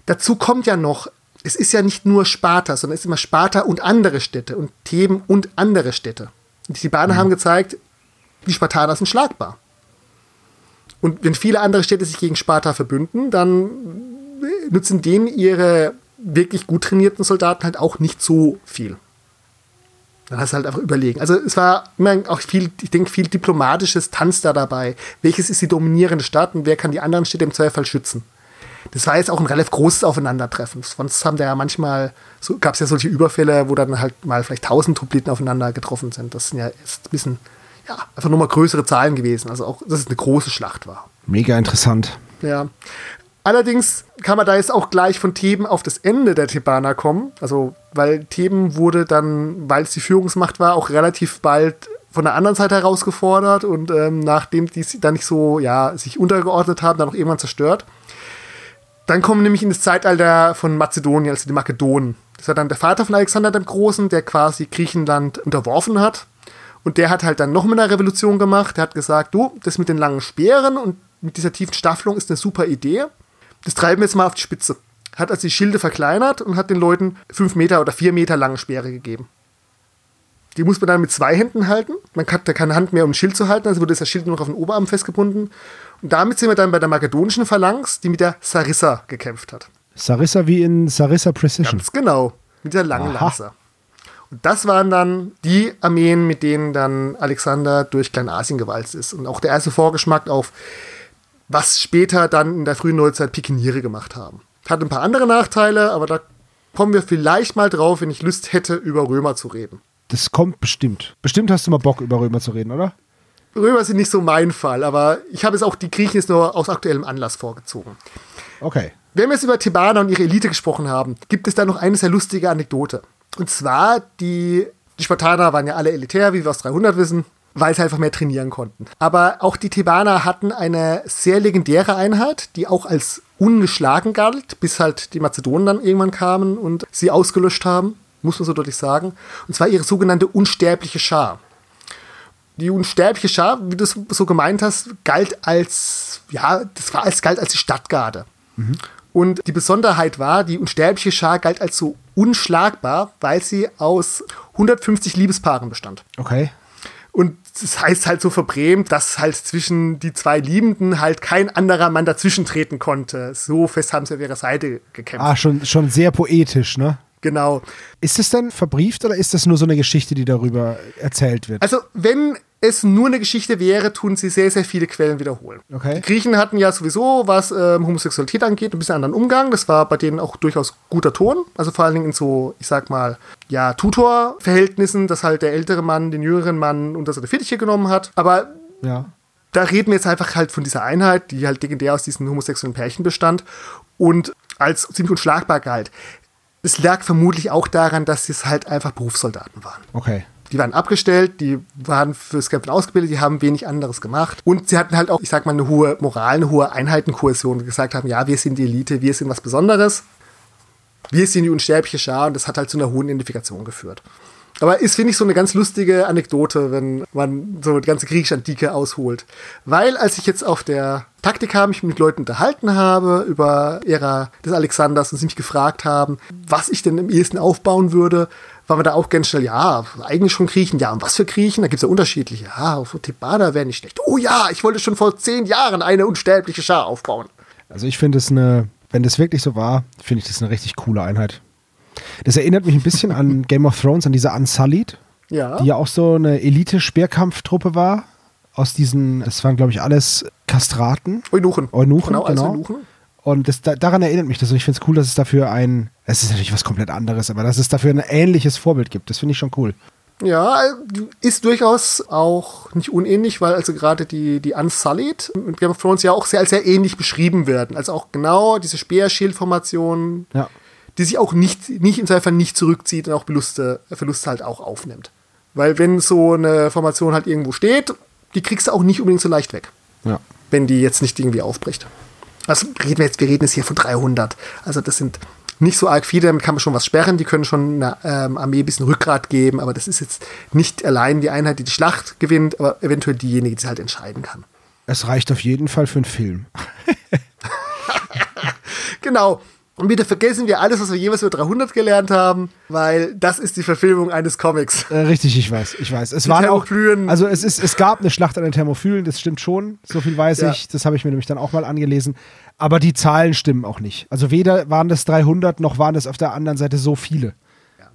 Dazu kommt ja noch, es ist ja nicht nur Sparta, sondern es ist immer Sparta und andere Städte und Theben und andere Städte. Die Thebaner mhm. haben gezeigt, die Spartaner sind schlagbar. Und wenn viele andere Städte sich gegen Sparta verbünden, dann nutzen denen ihre wirklich gut trainierten Soldaten halt auch nicht so viel. Dann hast du halt einfach überlegen. Also es war immer auch viel, ich denke, viel diplomatisches Tanz da dabei. Welches ist die dominierende Stadt und wer kann die anderen Städte im Zweifel schützen? Das war jetzt auch ein relativ großes Aufeinandertreffen. Sonst haben da ja manchmal, so gab es ja solche Überfälle, wo dann halt mal vielleicht tausend Truppeliten aufeinander getroffen sind. Das sind ja jetzt ein bisschen, ja, einfach nur mal größere Zahlen gewesen. Also auch, dass es eine große Schlacht war. Mega interessant. Ja. Allerdings kann man da jetzt auch gleich von Theben auf das Ende der Thebaner kommen. Also, weil Theben wurde dann, weil es die Führungsmacht war, auch relativ bald von der anderen Seite herausgefordert und ähm, nachdem die dann nicht so, ja, sich untergeordnet haben, dann auch irgendwann zerstört. Dann kommen nämlich in das Zeitalter von Mazedonien, also die Makedonen. Das war dann der Vater von Alexander dem Großen, der quasi Griechenland unterworfen hat. Und der hat halt dann noch mal eine Revolution gemacht. Der hat gesagt, du, das mit den langen Speeren und mit dieser tiefen Staffelung ist eine super Idee das treiben wir jetzt mal auf die Spitze. Hat also die Schilde verkleinert und hat den Leuten fünf Meter oder vier Meter lange Speere gegeben. Die muss man dann mit zwei Händen halten. Man hat da keine Hand mehr, um ein Schild zu halten, also wurde das Schild nur noch auf den Oberarm festgebunden. Und damit sind wir dann bei der makedonischen Phalanx, die mit der Sarissa gekämpft hat. Sarissa wie in Sarissa Precision. Ganz genau, mit der langen Aha. Lanze. Und das waren dann die Armeen, mit denen dann Alexander durch Kleinasien gewalzt ist. Und auch der erste Vorgeschmack auf, was später dann in der frühen Neuzeit Pikiniere gemacht haben. Hat ein paar andere Nachteile, aber da kommen wir vielleicht mal drauf, wenn ich Lust hätte, über Römer zu reden. Das kommt bestimmt. Bestimmt hast du mal Bock, über Römer zu reden, oder? Römer sind nicht so mein Fall, aber ich habe es auch die Griechen jetzt nur aus aktuellem Anlass vorgezogen. Okay. Wenn wir jetzt über Thebaner und ihre Elite gesprochen haben, gibt es da noch eine sehr lustige Anekdote. Und zwar, die, die Spartaner waren ja alle elitär, wie wir aus 300 wissen, weil sie einfach mehr trainieren konnten. Aber auch die Thebaner hatten eine sehr legendäre Einheit, die auch als ungeschlagen galt, bis halt die Mazedonen dann irgendwann kamen und sie ausgelöscht haben, muss man so deutlich sagen. Und zwar ihre sogenannte unsterbliche Schar. Die unsterbliche Schar, wie du es so gemeint hast, galt als, ja, das war als, galt als die Stadtgarde. Und die Besonderheit war, die unsterbliche Schar galt als so unschlagbar, weil sie aus 150 Liebespaaren bestand. Okay. Und das heißt halt so verbrämt, dass halt zwischen die zwei Liebenden halt kein anderer Mann dazwischen treten konnte. So fest haben sie auf ihrer Seite gekämpft. Ah, schon, schon sehr poetisch, ne? Genau. Ist es denn verbrieft oder ist das nur so eine Geschichte, die darüber erzählt wird? Also, wenn es nur eine Geschichte wäre, tun sie sehr, sehr viele Quellen wiederholen. Okay. Die Griechen hatten ja sowieso, was ähm, Homosexualität angeht, ein bisschen anderen Umgang. Das war bei denen auch durchaus guter Ton. Also vor allen Dingen in so, ich sag mal, ja, Tutor-Verhältnissen, dass halt der ältere Mann den jüngeren Mann unter seine Fittiche genommen hat. Aber ja. da reden wir jetzt einfach halt von dieser Einheit, die halt legendär aus diesen homosexuellen Pärchen bestand und als ziemlich unschlagbar galt. Es lag vermutlich auch daran, dass sie es halt einfach Berufssoldaten waren. Okay. Die waren abgestellt, die waren fürs Kämpfen ausgebildet, die haben wenig anderes gemacht. Und sie hatten halt auch, ich sag mal, eine hohe Moral, eine hohe Einheitenkohäsion, die gesagt haben, ja, wir sind die Elite, wir sind was Besonderes. Wir sind die unsterbliche Schar und das hat halt zu einer hohen Identifikation geführt. Aber ist, finde ich, so eine ganz lustige Anekdote, wenn man so die ganze griechische Antike ausholt. Weil, als ich jetzt auf der Taktika mich mit Leuten unterhalten habe über Ära des Alexanders und sie mich gefragt haben, was ich denn im ehesten aufbauen würde, war man da auch ganz schnell, ja, eigentlich schon Griechen, ja, und was für Griechen? Da gibt es ja unterschiedliche. Ja, auf Thebada wäre nicht schlecht. Oh ja, ich wollte schon vor zehn Jahren eine unsterbliche Schar aufbauen. Also ich finde es eine, wenn das wirklich so war, finde ich das eine richtig coole Einheit. Das erinnert mich ein bisschen an Game of Thrones, an diese Unsullied, Ja. die ja auch so eine Elite-Speerkampftruppe war. Aus diesen, es waren glaube ich alles Kastraten. Eunuchen. Eunuchen, genau. genau. Eunuchen. Und das, da, daran erinnert mich das. Und ich finde es cool, dass es dafür ein, es ist natürlich was komplett anderes, aber dass es dafür ein ähnliches Vorbild gibt. Das finde ich schon cool. Ja, ist durchaus auch nicht unähnlich, weil also gerade die, die Unsullied mit Game of Thrones ja auch sehr, sehr ähnlich beschrieben werden. Also auch genau diese Speerschildformation, Ja. Die sich auch nicht, nicht insofern nicht zurückzieht und auch Verluste, Verluste halt auch aufnimmt. Weil wenn so eine Formation halt irgendwo steht, die kriegst du auch nicht unbedingt so leicht weg, Ja. wenn die jetzt nicht irgendwie aufbricht. Also reden wir jetzt, wir reden jetzt hier von 300. Also das sind nicht so arg viele, damit kann man schon was sperren. Die können schon einer ähm, Armee ein bisschen Rückgrat geben, aber das ist jetzt nicht allein die Einheit, die die Schlacht gewinnt, aber eventuell diejenige, die sie halt entscheiden kann. Es reicht auf jeden Fall für einen Film. Genau. Und bitte vergessen wir alles, was wir jeweils über 300 gelernt haben, weil das ist die Verfilmung eines Comics. Äh, richtig, ich weiß, ich weiß. Es Die waren auch, also es ist, es gab eine Schlacht an den Thermophylen, das stimmt schon, so viel weiß Ja. ich. Das habe ich mir nämlich dann auch mal angelesen. Aber die Zahlen stimmen auch nicht. Also weder waren das 300 noch waren das auf der anderen Seite so viele.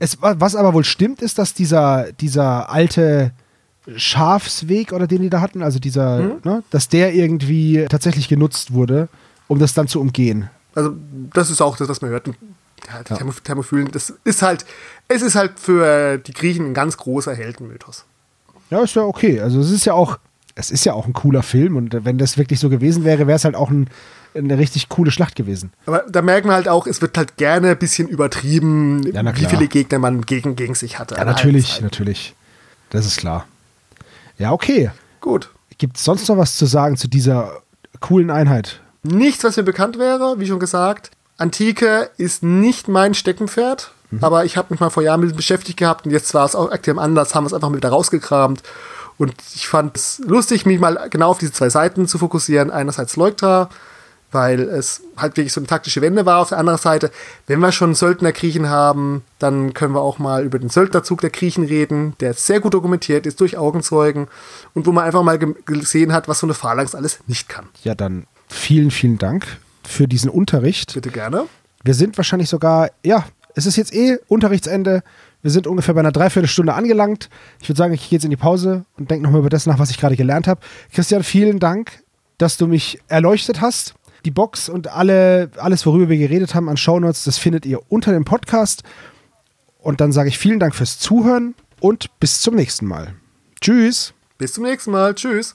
Es, was aber wohl stimmt, ist, dass dieser, dieser alte Schafsweg oder den die da hatten, also dieser, Mhm. ne, dass der irgendwie tatsächlich genutzt wurde, um das dann zu umgehen. Also, das ist auch das, was man hört. Ja, die Ja. Thermo- Thermophylen, das ist halt, es ist halt für die Griechen ein ganz großer Heldenmythos. Ja, ist ja okay. Also es ist ja auch, es ist ja auch ein cooler Film und wenn das wirklich so gewesen wäre, wäre es halt auch ein, eine richtig coole Schlacht gewesen. Aber da merkt man halt auch, es wird halt gerne ein bisschen übertrieben, Ja, wie viele Gegner man gegen, gegen sich hatte. Ja, allen natürlich, Seiten. natürlich. Das ist klar. Ja, okay. Gut. Gibt es sonst noch was zu sagen zu dieser coolen Einheit? Nichts, was mir bekannt wäre, wie schon gesagt. Antike ist nicht mein Steckenpferd, Mhm. aber ich habe mich mal vor Jahren mit beschäftigt gehabt und jetzt war es auch aktuell anders, haben wir es einfach mal wieder rausgekramt. Und ich fand es lustig, mich mal genau auf diese zwei Seiten zu fokussieren. Einerseits Leuktra, weil es halt wirklich so eine taktische Wende war. Auf der anderen Seite, wenn wir schon Söldner-Griechen haben, dann können wir auch mal über den Söldnerzug der Griechen reden, der sehr gut dokumentiert ist durch Augenzeugen und wo man einfach mal gesehen hat, was so eine Phalanx alles nicht kann. Ja, dann vielen, vielen Dank für diesen Unterricht. Bitte gerne. Wir sind wahrscheinlich sogar, ja, es ist jetzt eh Unterrichtsende. Wir sind ungefähr bei einer Dreiviertelstunde angelangt. Ich würde sagen, ich gehe jetzt in die Pause und denke nochmal über das nach, was ich gerade gelernt habe. Christian, vielen Dank, dass du mich erleuchtet hast. Die Box und alle, alles, worüber wir geredet haben an Shownotes, das findet ihr unter dem Podcast. Und dann sage ich vielen Dank fürs Zuhören und bis zum nächsten Mal. Tschüss. Bis zum nächsten Mal. Tschüss.